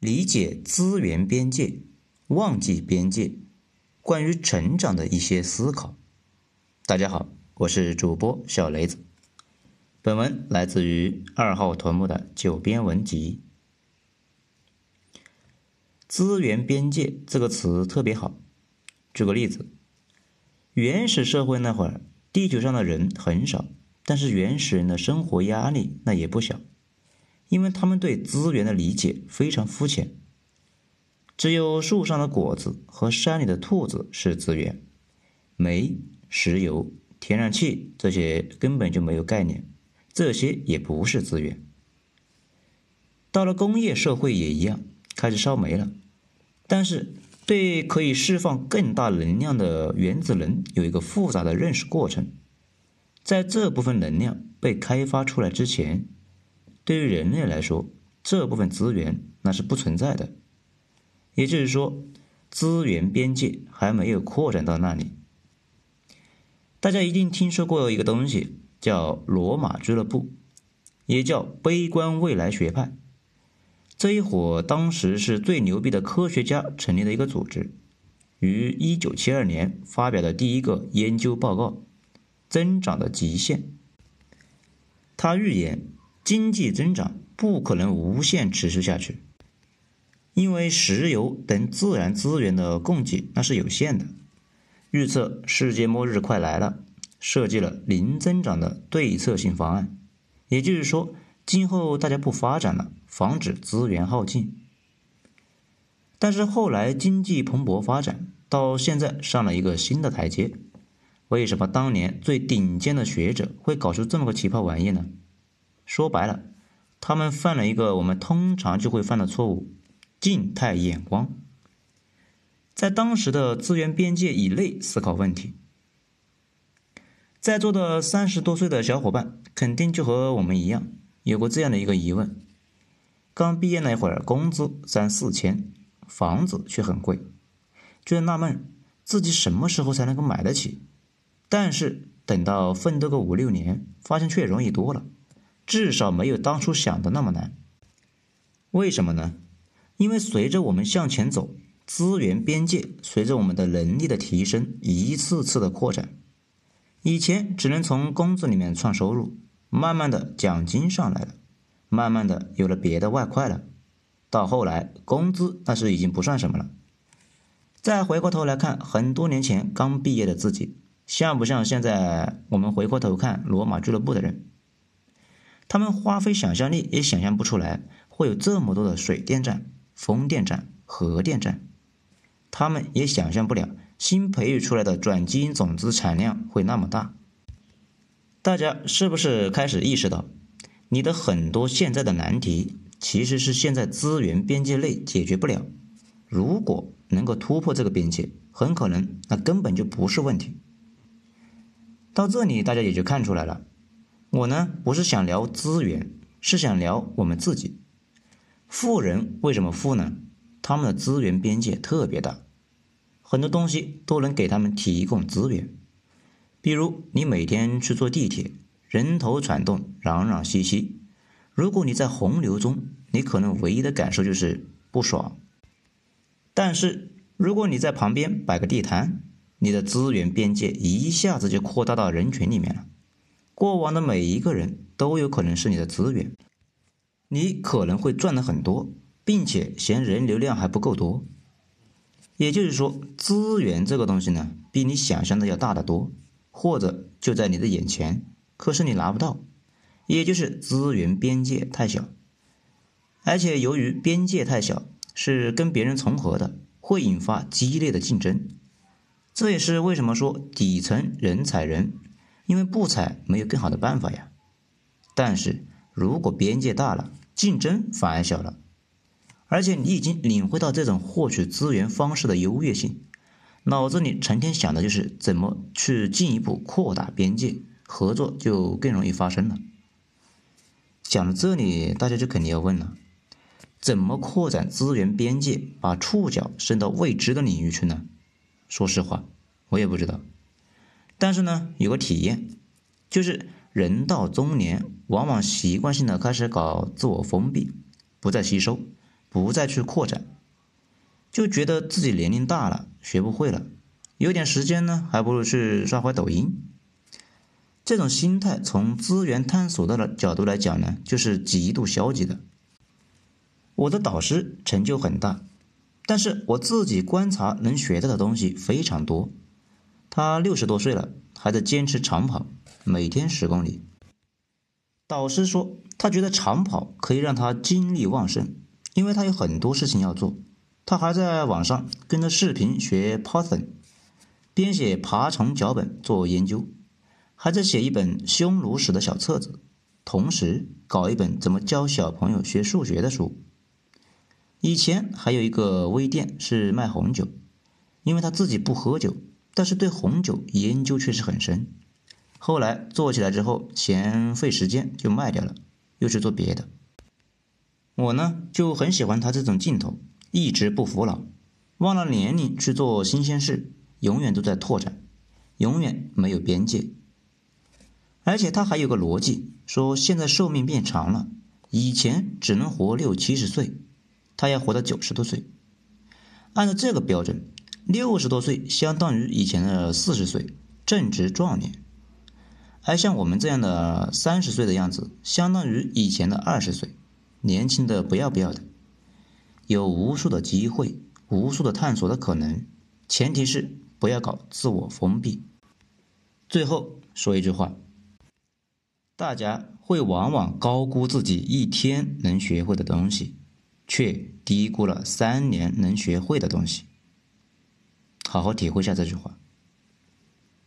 理解资源边界，忘记边界，关于成长的一些思考。大家好，我是主播小雷子。本文来自于二号屯目的九编文集。资源边界这个词特别好。举个例子，原始社会那会儿，地球上的人很少，但是原始人的生活压力那也不小。因为他们对资源的理解非常肤浅，只有树上的果子和山里的兔子是资源，煤、石油、天然气这些根本就没有概念，这些也不是资源。到了工业社会也一样，开始烧煤了，但是对可以释放更大能量的原子能有一个复杂的认识过程，在这部分能量被开发出来之前。对于人类来说，这部分资源那是不存在的，也就是说，资源边界还没有扩展到那里。大家一定听说过一个东西，叫罗马俱乐部，也叫悲观未来学派。这一伙当时是最牛逼的科学家成立的一个组织，于一九七二年发表的第一个研究报告《增长的极限》，他预言。经济增长不可能无限持续下去，因为石油等自然资源的供给那是有限的。预测世界末日快来了，设计了零增长的对策性方案，也就是说，今后大家不发展了，防止资源耗尽。但是后来经济蓬勃发展，到现在上了一个新的台阶。为什么当年最顶尖的学者会搞出这么个奇葩玩意呢？说白了，他们犯了一个我们通常就会犯的错误——静态眼光，在当时的资源边界以内思考问题。在座的三十多岁的小伙伴肯定就和我们一样，有过这样的一个疑问：刚毕业那会儿，工资三四千，房子却很贵，就在纳闷自己什么时候才能够买得起？但是等到奋斗个五六年，发现却容易多了。至少没有当初想的那么难。为什么呢？因为随着我们向前走，资源边界随着我们的能力的提升一次次的扩展。以前只能从工资里面创收入，慢慢的奖金上来了，慢慢的有了别的外快了，到后来工资那是已经不算什么了。再回过头来看很多年前刚毕业的自己，像不像现在我们回过头看罗马俱乐部的人？他们花费想象力也想象不出来会有这么多的水电站、风电站、核电站，他们也想象不了新培育出来的转基因种子产量会那么大。大家是不是开始意识到，你的很多现在的难题其实是现在资源边界内解决不了？如果能够突破这个边界，很可能那根本就不是问题。到这里，大家也就看出来了。我呢不是想聊资源，是想聊我们自己。富人为什么富呢？他们的资源边界特别大，很多东西都能给他们提供资源。比如你每天去坐地铁，人头攒动，攘攘熙熙。如果你在洪流中，你可能唯一的感受就是不爽。但是如果你在旁边摆个地摊，你的资源边界一下子就扩大到人群里面了。过往的每一个人都有可能是你的资源，你可能会赚的很多，并且嫌人流量还不够多。也就是说，资源这个东西呢，比你想象的要大得多，或者就在你的眼前，可是你拿不到，也就是资源边界太小。而且由于边界太小，是跟别人重合的，会引发激烈的竞争。这也是为什么说底层人踩人。因为不采没有更好的办法呀，但是如果边界大了，竞争反而小了，而且你已经领会到这种获取资源方式的优越性，脑子里成天想的就是怎么去进一步扩大边界，合作就更容易发生了。讲到这里，大家就肯定要问了：怎么扩展资源边界，把触角伸到未知的领域去呢？说实话，我也不知道。但是呢，有个体验，就是人到中年，往往习惯性的开始搞自我封闭，不再吸收，不再去扩展，就觉得自己年龄大了，学不会了，有点时间呢，还不如去刷会抖音。这种心态从资源探索的角度来讲呢，就是极度消极的。我的导师成就很大，但是我自己观察能学到的东西非常多。他六十多岁了，还在坚持长跑，每天十公里。导师说，他觉得长跑可以让他精力旺盛，因为他有很多事情要做。他还在网上跟着视频学 Python，编写爬虫脚本做研究，还在写一本匈奴史的小册子，同时搞一本怎么教小朋友学数学的书。以前还有一个微店是卖红酒，因为他自己不喝酒，但是对红酒研究确实很深。后来做起来之后嫌费时间，就卖掉了，又去做别的。我呢就很喜欢他这种劲头，一直不服老，忘了年龄去做新鲜事，永远都在拓展，永远没有边界。而且他还有个逻辑，说现在寿命变长了，以前只能活六七十岁。他要活到九十多岁，按照这个标准，六十多岁相当于以前的四十岁，正值壮年；而像我们这样的三十岁的样子，相当于以前的二十岁，年轻的不要不要的，有无数的机会，无数的探索的可能，前提是不要搞自我封闭。最后说一句话，大家会往往高估自己一天能学会的东西。却低估了三年能学会的东西。好好体会下这句话。